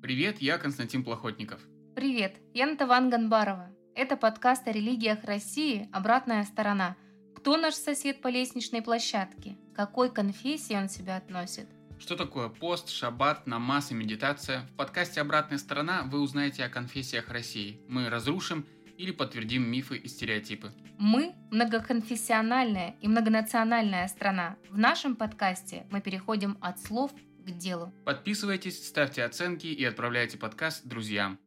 Привет, я Константин Плохотников. Привет, я Натаван Ганбарова. Это подкаст о религиях России «Обратная сторона». Кто наш сосед по лестничной площадке? Какой конфессии он себя относит? Что такое пост, шаббат, намаз и медитация? В подкасте «Обратная сторона» вы узнаете о конфессиях России. Мы разрушим или подтвердим мифы и стереотипы. Мы – многоконфессиональная и многонациональная страна. В нашем подкасте мы переходим от слов к делу. Подписывайтесь, ставьте оценки и отправляйте подкаст друзьям.